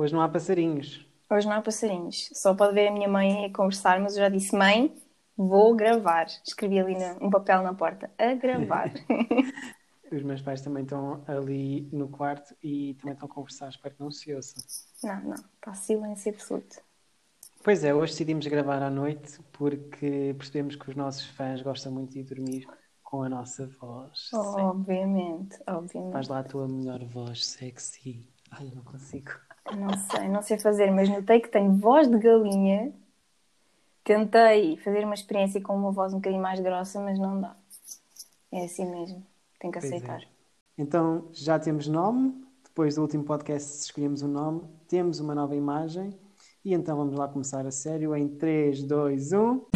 Hoje não há passarinhos. Hoje não há passarinhos. Só pode ver a minha mãe a conversar, mas eu já disse: Mãe, vou gravar. Escrevi ali um papel na porta: A gravar. Os meus pais também estão ali no quarto e também estão a conversar. Espero que não se ouçam. não, não. Está silêncio absoluto. Pois é, hoje decidimos gravar à noite porque percebemos que os nossos fãs gostam muito de dormir com a nossa voz. Obviamente, obviamente. Faz lá a tua melhor voz sexy. Ai, eu não consigo. Não sei, não sei fazer, mas notei que tenho voz de galinha. Tentei fazer uma experiência com uma voz um bocadinho mais grossa, mas não dá. É assim mesmo. Tenho que Pois é. aceitar. Então, já temos nome. Depois do último podcast escolhemos um nome. Temos uma nova imagem. E então vamos lá começar a sério em 3, 2, 1.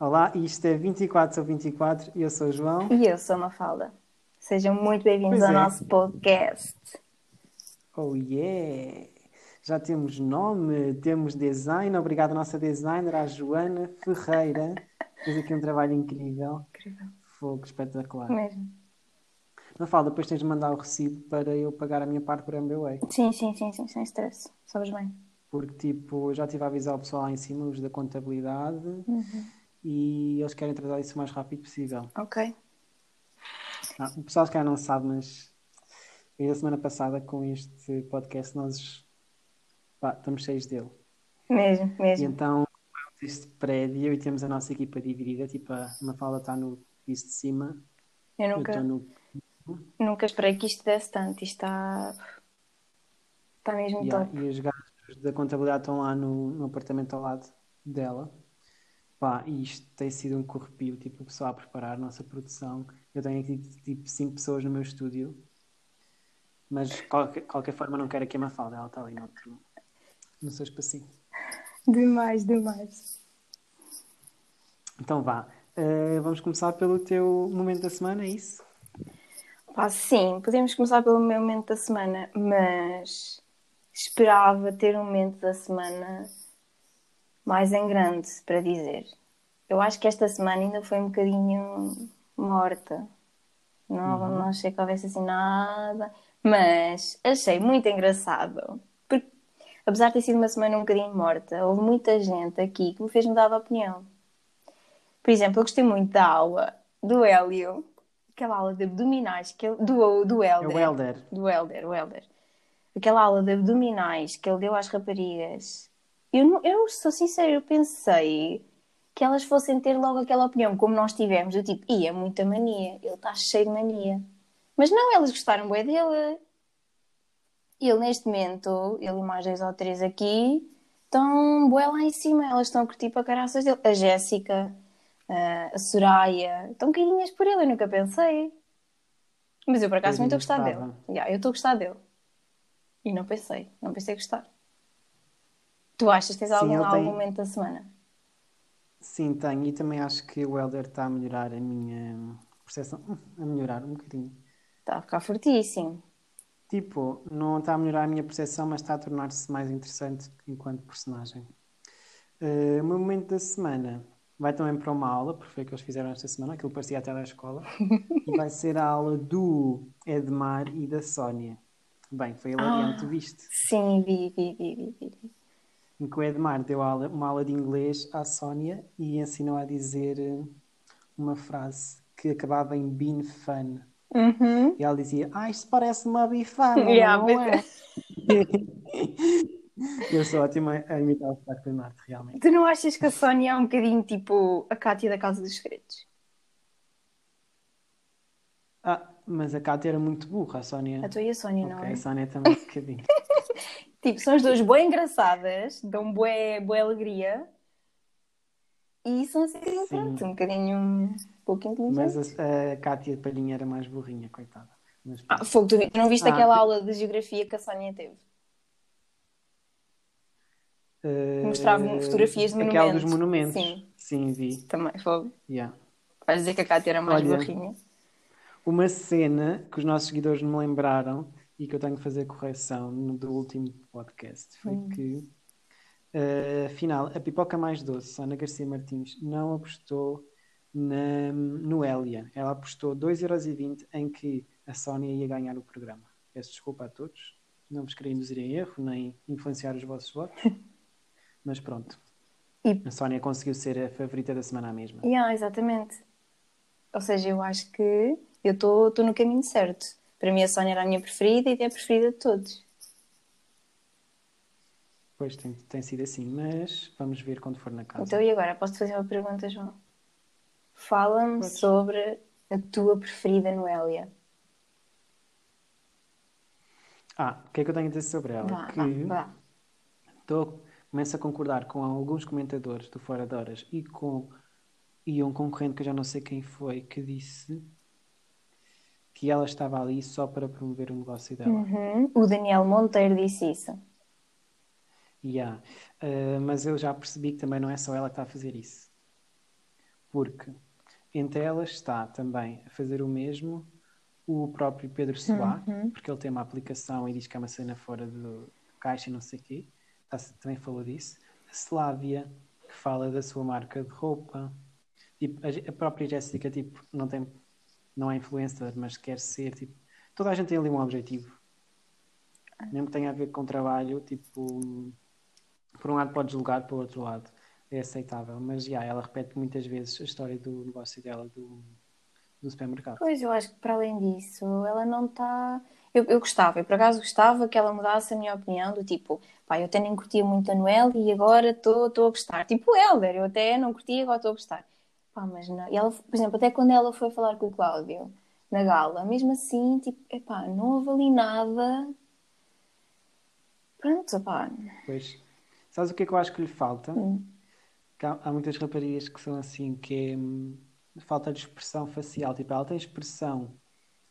Olá, isto é 24 sobre 24 e eu sou o João. E eu sou a Mafalda. Sejam muito bem-vindos ao é. nosso podcast. Oh yeah! Já temos nome, temos design. Obrigado à nossa designer, à Joana Ferreira. Fez aqui um trabalho incrível. Incrível. Fogo espetacular. Mesmo. Mafalda, depois tens de mandar o recibo para eu pagar a minha parte por MBWay. Sim, sim, sim, sim, sem stress. Sabes bem. Porque, tipo, já estive a avisar o pessoal lá em cima, os da contabilidade, e eles querem tratar isso o mais rápido possível. Ok. O pessoal se calhar não sabe, mas desde a semana passada com este podcast nós pá, estamos cheios dele. Mesmo, E mesmo. então este prédio e temos a nossa equipa dividida, tipo, a Mafalda está no piso de cima, Eu eu nunca, estou no. nunca esperei que isto desse tanto. Isto está. Está mesmo Yeah, top. e os gajos da contabilidade estão lá no, no apartamento ao lado dela. Pá, isto tem sido um corrupio, tipo, o pessoal a preparar a nossa produção. Eu tenho aqui tipo cinco pessoas no meu estúdio, mas de qualquer, qualquer forma não quero aqui a Mafalda, ela está ali no, outro, no seu espacinho. Demais, demais. Então vá, Eh, vamos começar pelo teu momento da semana, é isso? Pá, sim, podemos começar pelo meu momento da semana, mas esperava ter um momento da semana mais em grande para dizer. Eu acho que esta semana ainda foi um bocadinho morta. Não, não achei que houvesse assim nada, mas achei muito engraçado. Porque, apesar de ter sido uma semana um bocadinho morta, houve muita gente aqui que me fez mudar de opinião. Por exemplo, eu gostei muito da aula do Hélio, aquela aula de abdominais que ele, do, do É Helder. o Helder. Do Helder, o Helder. Aquela aula de abdominais que ele deu às raparigas. Eu, não- eu sou sincera, eu pensei que elas fossem ter logo aquela opinião, como nós tivemos, do tipo, ia muita mania, ele está cheio de mania. Mas não, elas gostaram bem dele. Ele, neste momento, ele e mais dois ou três aqui, estão bué lá em cima, elas estão a curtir para caraças dele. A Jéssica, a- a Soraya, estão carinhas por ele, eu nunca pensei. Mas eu, por acaso, estou a gostar dele. Yeah, eu estou a gostar dele. E não pensei, não pensei gostar. Tu achas que tens Sim, algum, algum momento da semana? Sim, tenho. E também acho que o Helder está a melhorar a minha percepção. A melhorar um bocadinho. Está a ficar fortíssimo. Tipo, não está a melhorar a minha percepção, mas está a tornar-se mais interessante enquanto personagem. Eh, o meu momento da semana vai também para uma aula, porque foi o que eles fizeram esta semana, aquilo parecia até da escola, e vai ser a aula do Edmar e da Sónia. Bem, foi hilariante, tu viste? Sim, vi, vi, vi, vi, vi. Em que o Edmar deu uma aula de inglês à Sónia e ensinou a dizer eh, uma frase que acabava em been fun. Uhum. E ela dizia, ah, isto parece uma bifana, Yeah, não é? Eu sou ótima a imitar o Sotaque do Norte, realmente. Tu não achas que a Sónia é um bocadinho tipo a Cátia da Casa dos Segredos? Ah, mas a Cátia era muito burra, a Sónia. A tua e a Sónia, não Ok, é? a Sónia também um bocadinho. Tipo, são as duas bem engraçadas, dão bué, bué alegria. E são assim, pronto, um bocadinho um pouco Mas inteligentes. a, a Cátia Palhinha era mais burrinha, coitada. Mas, Ah, fogo, tu não viste Ah, aquela sim. aula de geografia que a Sónia teve? eh, Mostrava fotografias de Aquela dos monumentos. monumentos. Sim, vi. Também, fogo. Yeah. Vais dizer que a Cátia era mais Olha. burrinha. Uma cena que os nossos seguidores me lembraram e que eu tenho que fazer correção no do último podcast foi Hum. que, eh, afinal, a pipoca mais doce, Ana Garcia Martins, não apostou na, no Elia. Ela apostou 2,20€ em que a Sónia ia ganhar o programa. Peço desculpa a todos, não vos queria induzir em erro, nem influenciar os vossos votos, mas pronto. E- A Sónia conseguiu ser a favorita da semana mesma. Yeah, exatamente. Ou seja, eu acho que eu estou no caminho certo. Para mim, a Sónia era a minha preferida e é a preferida de todos. Pois tem, tem sido assim, mas vamos ver quando for na casa. Então, e agora? Posso-te fazer uma pergunta, João? Fala-me sobre a tua preferida no Elia. Ah, o que é que eu tenho a dizer sobre ela? Vá, que vá. tô, começo a concordar com alguns comentadores do Fora de Horas e com e um concorrente que eu já não sei quem foi que disse que ela estava ali só para promover o negócio dela. Uhum. O Daniel Monteiro disse isso. Yeah. Uh, mas eu já percebi que também não é só ela que está a fazer isso. Porque entre elas está também a fazer o mesmo o próprio Pedro Soá, porque ele tem uma aplicação e diz que é uma cena fora do caixa e não sei o quê. Tá- também falou disso. A Slávia, que fala da sua marca de roupa. Tipo, a própria Jéssica, tipo, não tem, não é influencer, mas quer ser, tipo, toda a gente tem ali um objetivo. Mesmo que tenha a ver com trabalho, tipo, por um lado pode julgar, por outro lado é aceitável. Mas, já, ela repete muitas vezes a história do negócio dela do, do supermercado. Pois, eu acho que para além disso, ela não está. Eu, eu gostava, eu por acaso gostava que ela mudasse a minha opinião, do tipo, pá, eu até nem curtia muito a Noel e agora estou a gostar. Tipo Helder, eu até não curtia, agora estou a gostar. Pá, mas não. E ela, por exemplo, até quando ela foi falar com o Cláudio na gala, mesmo assim, tipo, epá, não houve ali nada. Pronto, pá. Pois, sabes o que é que eu acho que lhe falta? Hum. Que há, há muitas raparigas que são assim, que é hum, falta de expressão facial. Tipo, ela tem expressão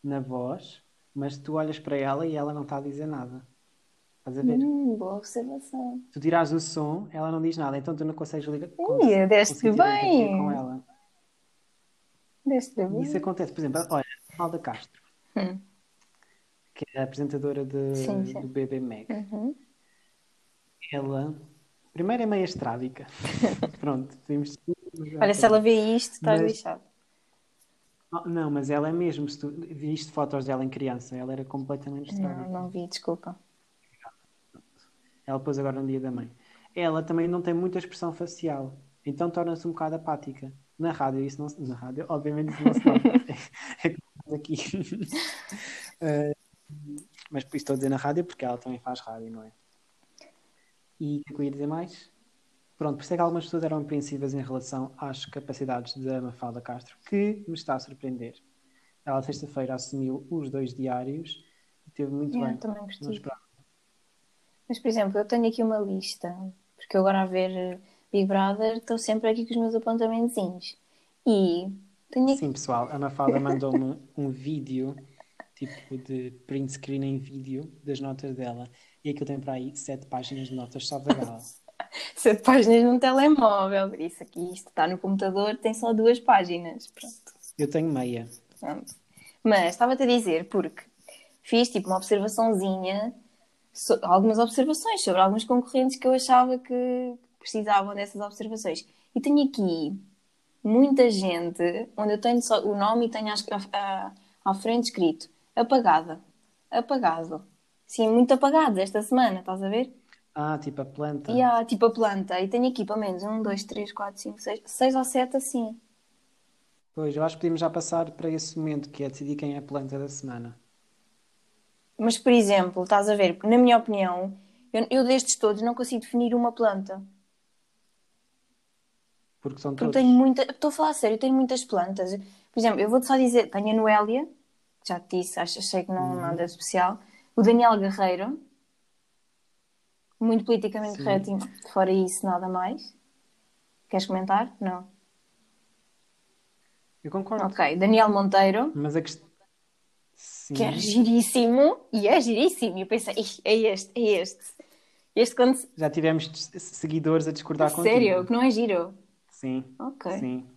na voz, mas tu olhas para ela e ela não está a dizer nada. Estás a ver? Hum, boa observação. Tu tiras o som, ela não diz nada, então tu não consegues ligar. Ih, deste bem. com ela. Isso acontece, por exemplo, olha, Alda Castro, Hum. que é a apresentadora de- Sim, sim. do BB Meg. Uhum. Ela, primeiro é meio estrábica. Pronto, podemos Olha, se ela vê isto, estás Mas- lixado. Oh, Não, mas ela é mesmo, se tu viste fotos dela em criança, ela era completamente estrábica. Não, não vi, desculpa. Ela pôs agora no dia da mãe. Ela também não tem muita expressão facial, então torna-se um bocado apática. Na rádio, isso não se... Na rádio, obviamente, isso não se nota. É aqui. Eh, mas por isso estou a dizer na rádio, porque ela também faz rádio, não é? E o que é que eu ia dizer mais? Pronto, por isso é que algumas pessoas eram apreensivas em relação às capacidades da Mafalda Castro, que me está a surpreender. Ela, sexta-feira, assumiu os dois diários e teve muito Yeah, bem. também gostei. Mas, por exemplo, eu tenho aqui uma lista, porque eu agora a ver eh, Big Brother estou sempre aqui com os meus apontamentozinhos. E tenho aqui. Sim, pessoal, a Mafalda mandou-me um vídeo, tipo de print screen em vídeo, das notas dela. E aquilo tem para aí sete páginas de notas só da gala. sete páginas num telemóvel. Isso aqui, isto está no computador, tem só duas páginas. Pronto. Eu tenho meia. Pronto. Mas estava-te a dizer, porque fiz tipo uma observaçãozinha, so- algumas observações sobre alguns concorrentes que eu achava que precisavam dessas observações. E tenho aqui muita gente onde eu tenho só o nome e tenho à, frente escrito apagada. Apagado. Sim, muito apagado esta semana, estás a ver? Ah, tipo a planta. E há tipo a planta. E tenho aqui pelo menos um, dois, três, quatro, cinco, seis, seis ou sete assim. Pois, eu acho que podemos já passar para esse momento, que é decidir quem é a planta da semana. Mas, por exemplo, estás a ver, na minha opinião, eu, eu destes todos não consigo definir uma planta. Porque são Porque todos. tenho muita. Estou a falar a sério, tenho muitas plantas. Por exemplo, eu vou-te só dizer: tenho a Noélia, que já te disse, achei que não Uhum. nada especial. O Daniel Guerreiro, muito politicamente Sim. correto, fora isso, nada mais. Queres comentar? Não. Eu concordo. Ok, Daniel Monteiro, Mas a questão. Sim. que é giríssimo, e é giríssimo. E eu pensei: "Ih, é este, é este. Este quando. Já tivemos seguidores a discordar contigo. Sério, que não é giro. Sim. Ok. Sim.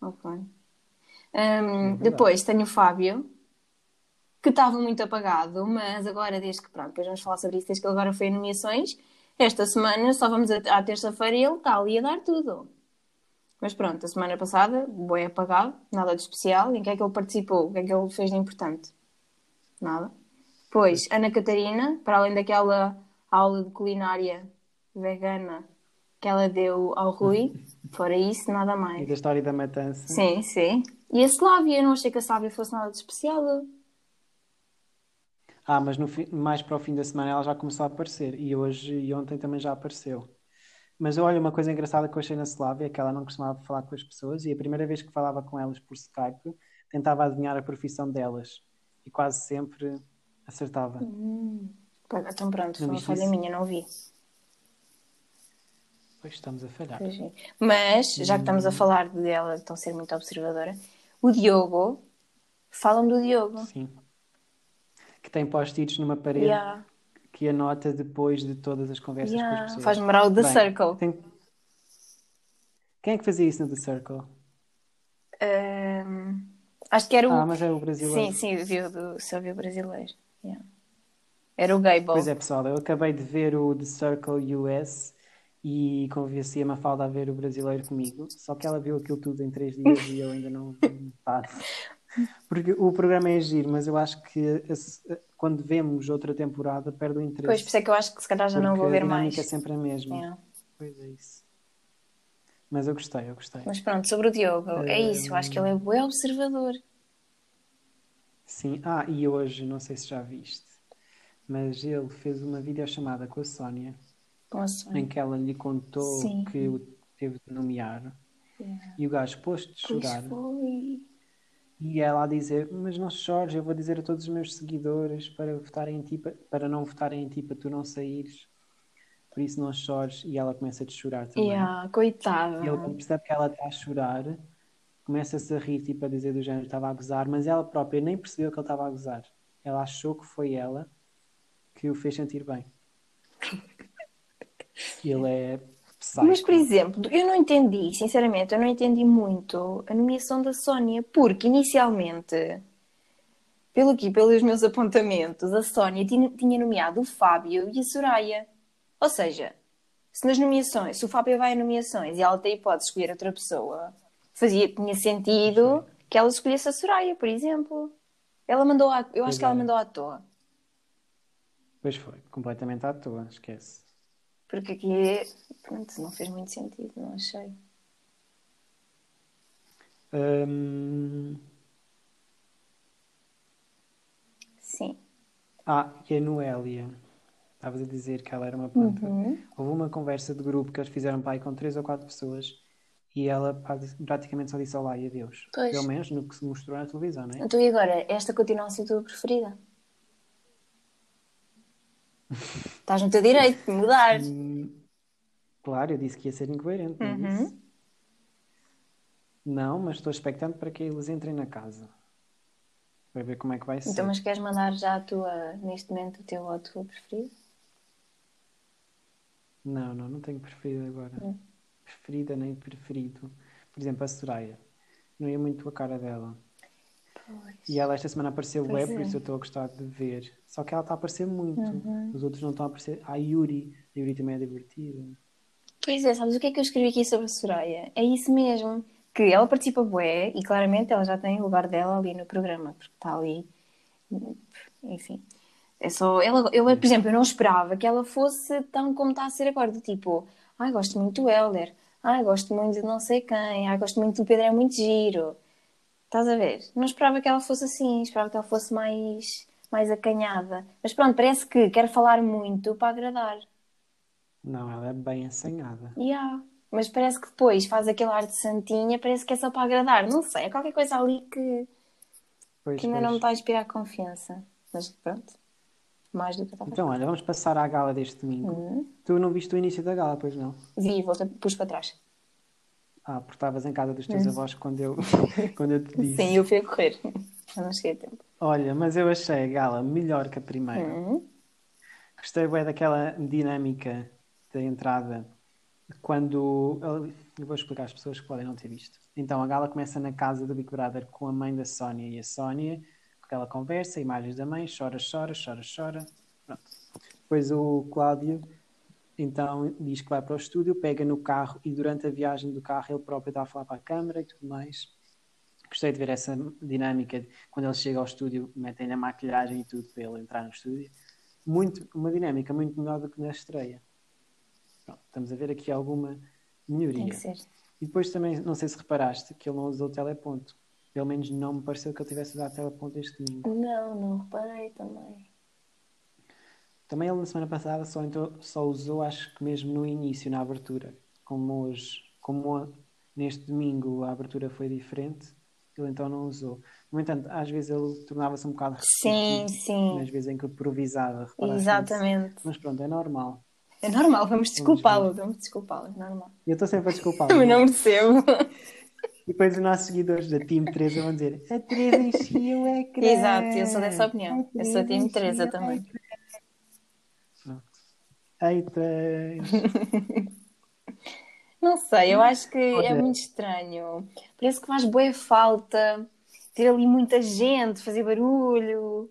Ok. Hum, verdade. depois tenho o Fábio, que estava muito apagado, mas agora, desde que, pronto, depois vamos falar sobre isso, desde que ele agora foi a nomeações, esta semana, só vamos a- à terça-feira e ele está ali a dar tudo. Mas pronto, a semana passada, boi apagado, nada de especial. Em que é que ele participou? O que é que ele fez de importante? Nada. Pois, Ana Catarina, para além daquela aula de culinária vegana que ela deu ao Rui, fora isso, nada E mais. da história da matança. Sim, sim. E a Slávia, eu não achei que a Slávia fosse nada de especial. Ah, mas no mais para o fim da semana ela já começou a aparecer. E hoje e ontem também já apareceu. Mas olha, uma coisa engraçada que eu achei na Slávia é que ela não costumava falar com as pessoas e a primeira vez que falava com elas por Skype tentava adivinhar a profissão delas e quase sempre acertava. Pá, Então pronto, foi Não uma viste falha minha, não vi. Pois estamos a falhar. É. Mas, já que estamos a falar dela, de estão a ser muito observadora, o Diogo, falam do Diogo. Sim. Que tem post-its numa parede Yeah, que anota depois de todas as conversas com yeah. as pessoas. Faz lembrar o The Bem, Circle. tem- Quem é que fazia isso no The Circle? Ahm, acho que era o. Ah, mas é o brasileiro. Sim, sim, viu do, só viu brasileiro. Yeah. Era o Gable. Pois é, pessoal, eu acabei de ver o The Circle US e convenci a Mafalda a ver o brasileiro comigo, só que ela viu aquilo tudo em três dias e eu ainda não faço. Porque o programa é giro, mas eu acho que a- a- quando vemos outra temporada perde o interesse. Pois, por isso é que eu acho que se calhar já não vou a ver mais. é sempre a mesma. Yeah. Pois é isso. Mas eu gostei, eu gostei. Mas pronto, sobre o Diogo, é isso. Eu acho que ele é bem observador. Sim, ah, e hoje, não sei se já viste, mas ele fez uma videochamada com a Sónia A em que ela lhe contou Sim. que o teve de nomear Yeah. e o gajo pôs-te Pois chorar foi. e ela a dizer, mas não chores, eu vou dizer a todos os meus seguidores para votarem em ti, pa- para não votarem em ti, para tu não saíres, por isso não chores e ela começa a te chorar também. Yeah, coitada. E ele quando percebe que ela está a chorar, começa-se a rir, tipo a dizer do género, estava a gozar, mas ela própria nem percebeu que ele estava a gozar. Ela achou que foi ela que o fez sentir bem. Ele é psycho. Mas, por exemplo, eu não entendi, sinceramente, eu não entendi muito a nomeação da Sónia, porque inicialmente, pelo aqui, pelos meus apontamentos, a Sónia tinha, nomeado o Fábio e a Soraya. Ou seja, se nas nomeações, se o Fábio vai a nomeações e ela tem a hipótese de escolher outra pessoa, fazia, tinha sentido que ela escolhesse a Soraya, por exemplo. Ela mandou, à- eu Pois acho que ela é. mandou à toa. Pois foi, completamente à toa, esquece. Porque aqui, pronto, não fez muito sentido, não achei. Hum, Sim. Ah, e a Noélia. Estavas a dizer que ela era uma planta. Uhum. Houve uma conversa de grupo que eles fizeram para aí com três ou quatro pessoas e ela pra- praticamente só disse olá e adeus. Pois. Pelo menos no que se mostrou na televisão, não é? Então e agora? Esta continua a ser a tua preferida? Estás no teu direito de mudar. Claro, eu disse que ia ser incoerente, não Uhum. disse? Não, mas estou expectante para que eles entrem na casa. Para ver como é que vai ser. Então, mas queres mandar já a tua, neste momento, o teu voto preferido? Não, não, não tenho preferida agora. Hum. Preferida nem preferido. Por exemplo, a Soraya. Não ia muito a cara dela. E ela esta semana apareceu Pois web, por é. isso eu estou a gostar de ver. Só que ela está a aparecer muito. Uhum. Os outros não estão a aparecer. A Yuri. A Yuri também é divertida. Pois é, sabes o que é que eu escrevi aqui sobre a Soraya? É isso mesmo, que ela participa bué e claramente ela já tem o lugar dela ali no programa, porque está ali, enfim. É só, ela, eu, por exemplo, eu não esperava que ela fosse tão como está a ser agora, do tipo, ai, gosto muito do Helder, ai, gosto muito de não sei quem, ai, gosto muito do Pedro, é muito giro. Estás a ver? Não esperava que ela fosse assim, esperava que ela fosse mais, mais acanhada. Mas pronto, parece que quer falar muito para agradar. Não, ela é bem assanhada. Yeah. Mas parece que depois faz aquele ar de santinha, parece que é só para agradar. Não sei, é qualquer coisa ali que, Pois, que ainda pois. não me está a inspirar confiança. Mas pronto, mais do que eu estava Então, olha, vamos passar à gala deste domingo. Uhum. Tu não viste o início da gala, pois não? Vi, volta, pus para trás. Ah, porque estavas em casa dos teus avós quando eu, quando eu te disse. Sim, eu fui a correr. Eu não cheguei a tempo. Olha, mas eu achei a gala melhor que a primeira. Uhum. Gostei bem daquela dinâmica da entrada. Quando. Eu vou explicar às pessoas que podem não ter visto. Então a gala começa na casa do Big Brother com a mãe da Sónia e a Sónia, com aquela conversa, imagens da mãe, chora, chora, chora, chora. Pronto. Depois o Cláudio então diz que vai para o estúdio, pega no carro e durante a viagem do carro ele próprio está a falar para a câmara e tudo mais. Gostei de ver essa dinâmica de quando ele chega ao estúdio, metem-lhe a maquilhagem e tudo para ele entrar no estúdio. Muito, uma dinâmica muito melhor do que na estreia. Pronto, estamos a ver aqui alguma melhoria. Tem que ser. E depois também, não sei se reparaste, que ele não usou teleponto. Pelo menos não me pareceu que ele tivesse usado teleponto este domingo. Não, não reparei também. Também ele na semana passada só, entrou, só usou, acho que mesmo no início, na abertura. Como hoje, como neste domingo a abertura foi diferente, ele então não usou. No entanto, às vezes ele tornava-se um bocado Sim, sim. Nas vezes em que improvisava. Exatamente. Mas pronto, é normal. É normal, vamos desculpá-lo, vamos desculpá-lo, é normal. Eu estou sempre a desculpar. Também não percebo. E depois os nossos seguidores da Team Teresa vão dizer a Teresa enchia o ecrã. Exato, eu sou dessa opinião. A Eu sou time Teresa enchia o também. Ecrã." Pronto. Eita. Não sei, eu acho que é Olha- muito estranho. Parece que faz boa falta ter ali muita gente, fazer barulho.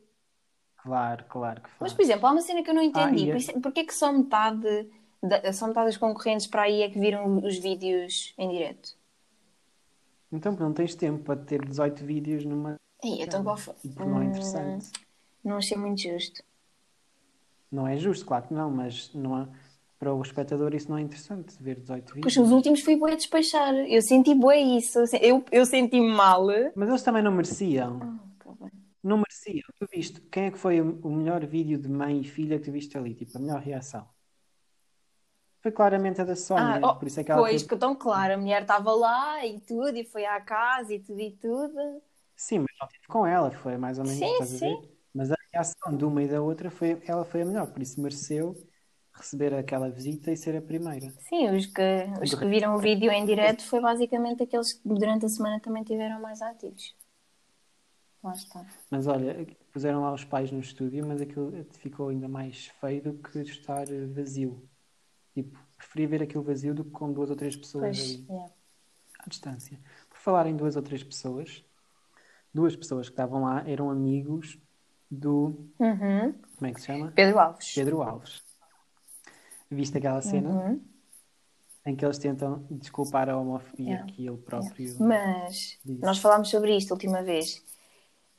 Claro, claro que Mas, faz. por exemplo, há uma cena que eu não entendi. Ah, e a- Por isso- Porquê que só metade, da, só metade dos concorrentes para aí é que viram os vídeos em direto? Então não tens tempo para ter 18 vídeos numa. Ei, então qual foi? E porque não é interessante. Não achei muito justo. Não é justo, claro que não, mas não há... para o espectador isso não é interessante, ver 18 vídeos. Pois os últimos foi bué despachar. Eu senti bué isso. Eu, eu senti mal. Mas eles também não mereciam. Tá bem. Não mereciam. Tu viste, quem é que foi o melhor vídeo de mãe e filha que tu viste ali? Tipo, a melhor reação. Foi claramente a da Sónia, Ah, oh, por isso é que ela pois, teve- que tão claro, a mulher estava lá e tudo, e foi à casa e tudo e tudo. Sim, mas não tive com ela, foi mais ou menos, Sim, sim. Reação de uma e da outra foi, ela foi a melhor, por isso mereceu receber aquela visita e ser a primeira. Sim, os que, os que viram o vídeo em direto foi basicamente aqueles que durante a semana também tiveram mais ativos. Lá está. Mas olha, puseram lá os pais no estúdio, mas aquilo ficou ainda mais feio do que estar vazio. Tipo, preferia ver aquilo vazio do que com duas ou três pessoas Pois, ali yeah. à distância. Por falar em duas ou três pessoas, duas pessoas que estavam lá eram amigos do. Uhum. Como é que se chama? Pedro Alves. Pedro Alves. Viste aquela cena Uhum. em que eles tentam desculpar a homofobia Yeah. que ele próprio. Mas Disse. nós falámos sobre isto a última vez.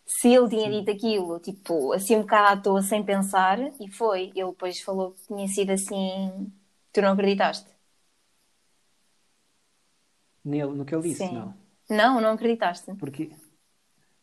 Se ele tinha dito aquilo, tipo, assim um bocado à toa, sem pensar, e foi, ele depois falou que tinha sido assim. Tu não acreditaste? Nele, no que ele disse, Sim. não. Não, não acreditaste. Porque.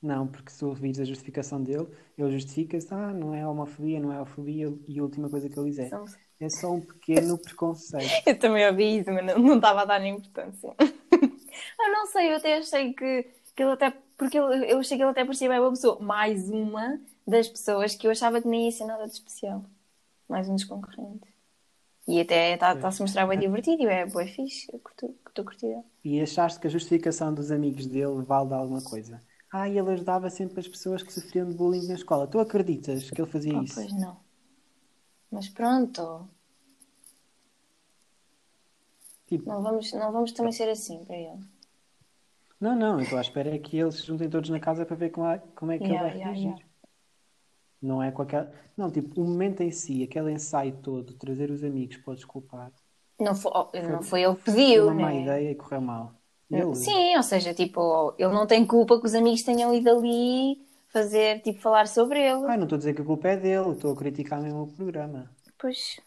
Não, porque se ouvires a justificação dele, ele justifica-se, ah, não é homofobia, não é homofobia, e a última coisa que ele diz é, é só um pequeno preconceito. Eu também ouvi isso, mas não, não estava a dar nem importância. eu não sei, eu até achei que, que ele até. Porque ele- eu achei que ele até parecia bem uma pessoa. Mais uma das pessoas que eu achava que nem ia ser nada de especial. Mais um dos concorrentes. E até está-se a mostrar bem divertido e é bem fixe. Estou curtida. E achaste que a justificação dos amigos dele vale de alguma coisa? Ah, e ele ajudava sempre as pessoas que sofriam de bullying na escola. Tu acreditas que ele fazia Ah, isso? pois não. Mas pronto. Tipo, Não vamos, não vamos também ser assim para ele. não, não, eu estou à espera é que eles se juntem todos na casa para ver como é, como é que Yeah, ele vai yeah, reagir. yeah. Não é com aquela. Não, tipo, o momento em si, aquele ensaio todo, trazer os amigos para desculpar, Não foi, oh, não foi ele que foi pediu, uma má né? ideia e correu mal. Ele, Sim, ou seja, tipo, ele não tem culpa que os amigos tenham ido ali fazer, tipo, falar sobre ele. Ah, não estou a dizer que a culpa é dele, estou a criticar mesmo o programa. Pois,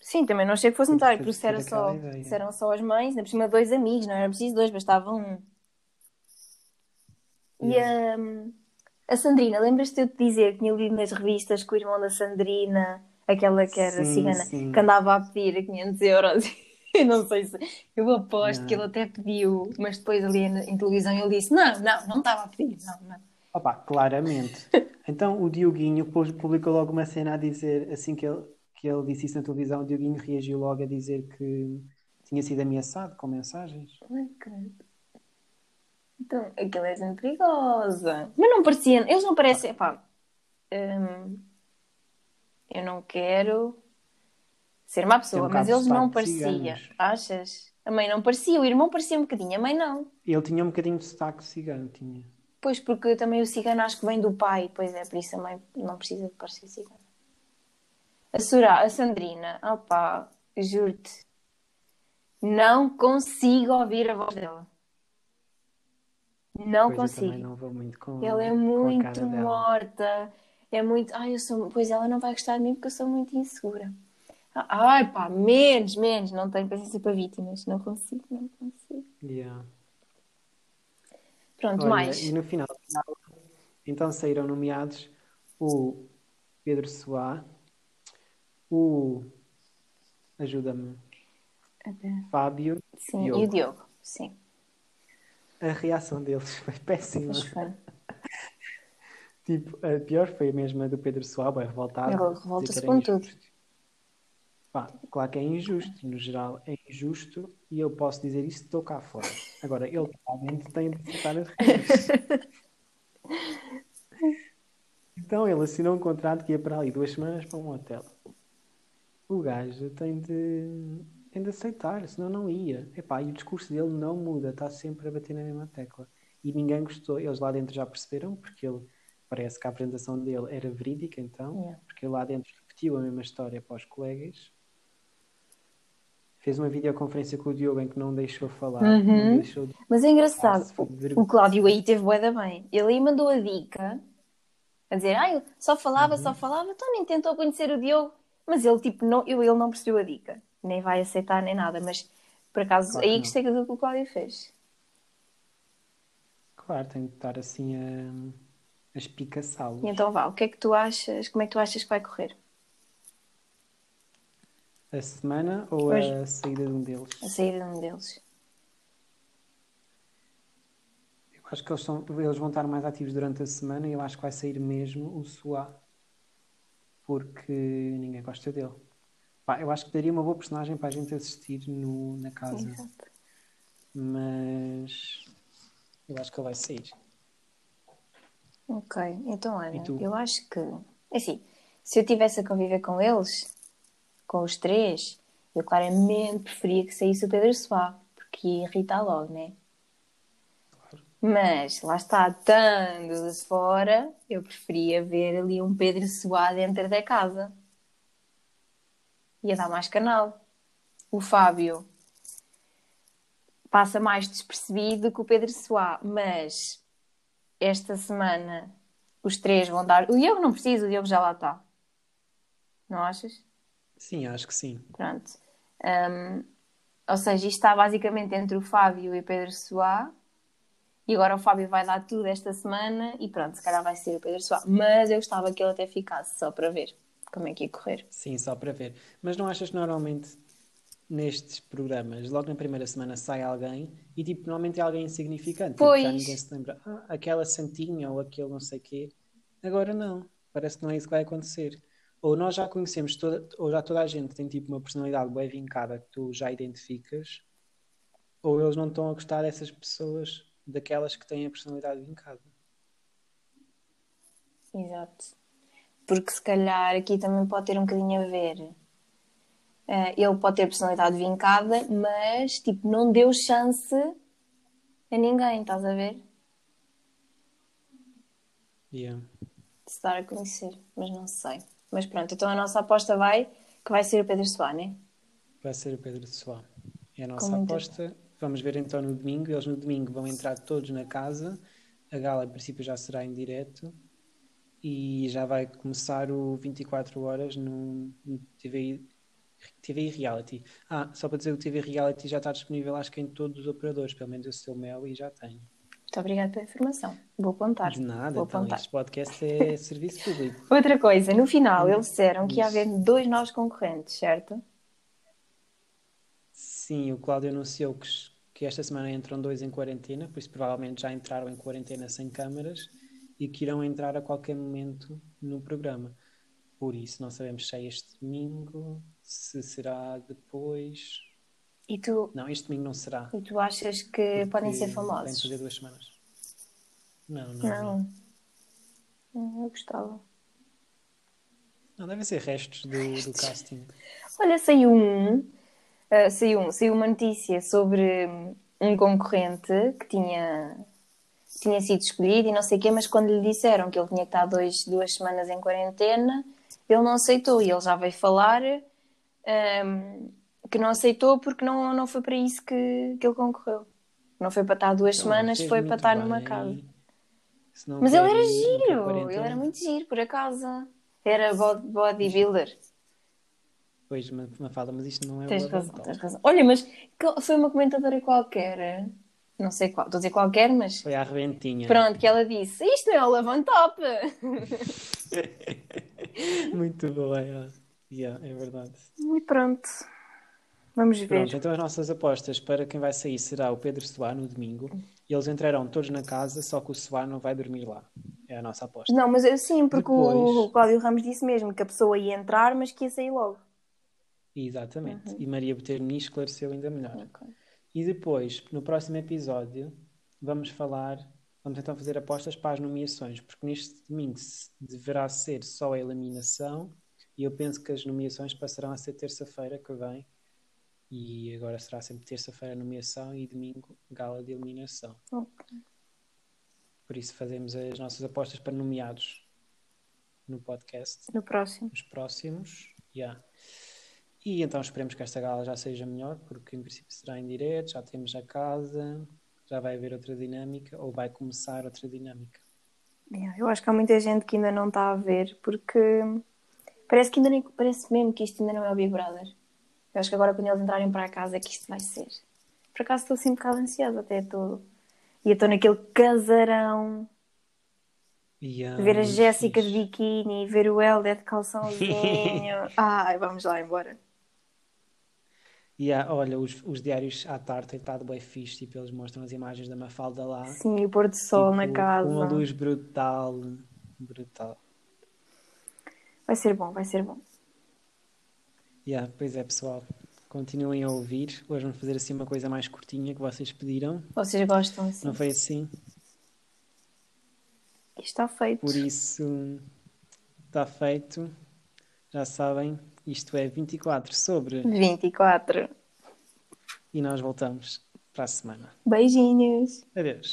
sim, também não achei que fosse notário, porque se era só, se eram só as mães, ainda por cima dois amigos, não era preciso dois, bastava um. E a, a Sandrina, lembras-te de eu te dizer que tinha lido nas revistas que o irmão da Sandrina, aquela que era Sim, cigana, sim. que andava a pedir 500 euros? Eu não sei se. Eu aposto Não. que ele até pediu, mas depois ali em, em televisão ele disse: Não, não, não estava a pedir, não, não. Opa, claramente. Então o Dioguinho publicou logo uma cena a dizer, assim que ele, que ele disse isso na televisão, o Dioguinho reagiu logo a dizer que tinha sido ameaçado com mensagens. Então, aquilo é gente perigosa. Mas não parecia. Eles não parecem. Pá, hum, eu não quero ser má pessoa, Tem um mas eles não pareciam. Achas? A mãe não parecia, o irmão parecia um bocadinho, a mãe não. Ele tinha um bocadinho de sotaque cigano, tinha. Pois, porque também o cigano acho que vem do pai, pois é, por isso a mãe não precisa de parecer cigana. A Sura, a Sandrina, opá, juro-te, não consigo ouvir a voz dela. Não Pois consigo. não vou muito com, Ela é muito cara dela. morta. É muito. Ai, eu sou. Pois ela não vai gostar de mim porque eu sou muito insegura. Ai, pá, menos, menos. Não tenho paciência para vítimas. Não consigo, não consigo. Yeah. Pronto, Olha, mais. e no final, então saíram nomeados o Pedro Soá, o ajuda-me, Fábio. Sim, Diogo. e o Diogo. Sim, A reação deles foi péssima. Tipo, a pior foi a mesma do Pedro Soá, bem revoltado. Ele revolta-se com tudo. injusto. Pá, claro que é injusto, no geral é injusto e eu posso dizer isso, estou cá fora. Agora, ele realmente tem de aceitar as regras. Então ele assinou um contrato que ia para ali duas semanas para um hotel. O gajo tem de, tem de aceitar, senão não ia. Epá, e o discurso dele não muda, está sempre a bater na mesma tecla. E ninguém gostou, eles lá dentro já perceberam, porque ele parece que a apresentação dele era verídica, então, Yeah. porque ele lá dentro repetiu a mesma história para os colegas. Fez uma videoconferência com o Diogo em que não deixou falar, Uhum. não deixou de Mas é engraçado. Ah, o- Cláudio aí teve bué da bem. Ele aí mandou a dica a dizer, ai, só falava, Uhum. só falava, então nem tentou conhecer o Diogo. Mas ele, tipo, não, eu, ele não percebeu a dica. Nem vai aceitar nem nada. Mas, por acaso, Claro que aí gostei do que o Cláudio fez. Claro, tem de estar assim a, a espicaçá-los. E então vá, o que é que tu achas? Como é que tu achas que vai correr? A semana ou Hoje. a saída de um deles? A saída de um deles. Eu acho que eles, são, eles vão estar mais ativos durante a semana e eu acho que vai sair mesmo o Suá. Porque ninguém gosta dele. Pá, eu acho que daria uma boa personagem para a gente assistir no, na casa. Exato. Mas eu acho que ele vai sair. Ok, então tu? eu acho que, assim, se eu tivesse a conviver com eles, com os três, eu claramente preferia que saísse o Pedro Soá, porque ia irritar logo, né? Mas, lá está, estando de fora, eu preferia ver ali um Pedro Soá dentro da casa. Ia dar mais canal. O Fábio passa mais despercebido que o Pedro Soá, mas esta semana os três vão dar. O Diogo não precisa, o Diogo já lá está. Não achas? Sim, acho que sim. Pronto. Hum, ou seja, isto está basicamente entre o Fábio e o Pedro Soá. E agora o Fábio vai dar tudo esta semana e pronto, se calhar vai ser o Pedro Soá. Mas eu gostava que ele até ficasse só para ver como é que ia correr. Sim, só para ver. Mas não achas que normalmente nestes programas, logo na primeira semana sai alguém e tipo, normalmente é alguém insignificante. Tipo, já Pois. ninguém se lembra, ah, aquela santinha ou aquele não sei quê. Agora não. Parece que não é isso que vai acontecer. Ou nós já conhecemos toda, ou já toda a gente tem tipo uma personalidade bem vincada que tu já identificas, ou eles não estão a gostar dessas pessoas, daquelas que têm a personalidade vincada. Exato. Porque se calhar aqui também pode ter um bocadinho a ver. Eh, ele pode ter personalidade vincada, mas tipo, não deu chance a ninguém, estás a ver? Yeah. De se dar a conhecer, mas não sei. Mas pronto, então a nossa aposta vai que vai ser o Pedro Soá, né? Vai ser o Pedro Soá. É a nossa aposta. Vamos ver então no domingo. Eles no domingo vão entrar todos na casa. A gala, a princípio, já será em direto. E já vai começar o 24 horas no, no TV, TV Reality. Ah, só para dizer, o TV Reality já está disponível, acho que em todos os operadores. Pelo menos o seu Mel e já tem. Muito obrigada pela informação. Vou apontar. De nada, Vou então apontar. este podcast é serviço público. Outra coisa, no final eles disseram que ia haver dois novos concorrentes, certo? Sim, o Cláudio anunciou que, que esta semana entram dois em quarentena, por isso provavelmente já entraram em quarentena sem câmaras e que irão entrar a qualquer momento no programa. Por isso não sabemos se é este domingo, se será depois. E tu, Não, este domingo não será. e tu achas que podem ser porque Tem de famosos? fazer duas semanas. Não, não, não. Não. Hum, Eu gostava. Não, devem ser restos do, do casting. Olha, saiu um, ah, saiu um, saiu uma notícia sobre hum, um concorrente que tinha, tinha sido escolhido e não sei o quê, mas quando lhe disseram que ele tinha que estar dois, duas semanas em quarentena, ele não aceitou e ele já veio falar hum, que não aceitou porque não, não foi para isso que, que ele concorreu. Não foi para estar duas Então, semanas, foi para estar bem. numa casa. Não Mas ele era não giro, ele era muito giro, por acaso. Era bod- bodybuilder. Pois, Ma- Mafalda, mas isto não é Tens razão, tens razão. Olha, mas foi uma comentadora qualquer, não sei qual, estou a dizer qualquer, mas Foi à rebentinha. pronto, que ela disse: Isto não é o Lavantop! Muito boa, é. Yeah, é verdade. E pronto, vamos ver. Pronto, então as nossas apostas para quem vai sair será o Pedro Soá no domingo. E eles entrarão todos na casa, só que o Soá não vai dormir lá. É a nossa aposta. Não, mas sim, porque Depois- o Cláudio Ramos disse mesmo que a pessoa ia entrar, mas que ia sair logo. Exatamente. Uhum. E Maria Boterni esclareceu ainda melhor. Ok. E depois, no próximo episódio, vamos falar, vamos então fazer apostas para as nomeações, porque neste domingo deverá ser só a eliminação, e eu penso que as nomeações passarão a ser terça-feira que vem, e agora será sempre terça-feira a nomeação e domingo gala de eliminação. Ok. Por isso fazemos as nossas apostas para nomeados no podcast, No próximo. nos próximos. Yeah. E então esperemos que esta gala já seja melhor, porque em princípio será em direto, já temos a casa, já vai haver outra dinâmica, ou vai começar outra dinâmica. Yeah, eu acho que há muita gente que ainda não está a ver, porque parece que ainda nem, parece mesmo que isto ainda não é o Big Brother. Eu acho que agora quando eles entrarem para casa é que isto vai ser. Por acaso estou assim um bocado ansiosa até todo. E eu estou naquele casarão, Yeah, ver a Jéssica de biquíni, ver o Helder de calçãozinho. Ai, vamos lá embora. Yeah, olha, os, os diários à tarde têm estado bem fixe, tipo, eles mostram as imagens da Mafalda lá. Sim, o pôr do sol na tipo, casa. Com uma luz brutal, brutal. Vai ser bom, vai ser bom. Yeah, pois é, pessoal. Continuem a ouvir. Hoje vamos fazer assim uma coisa mais curtinha que vocês pediram. Vocês gostam assim. Não foi assim? Está feito. Por isso, está feito. Já sabem, isto é 24 sobre. 24. E nós voltamos para a semana. Beijinhos. Adeus.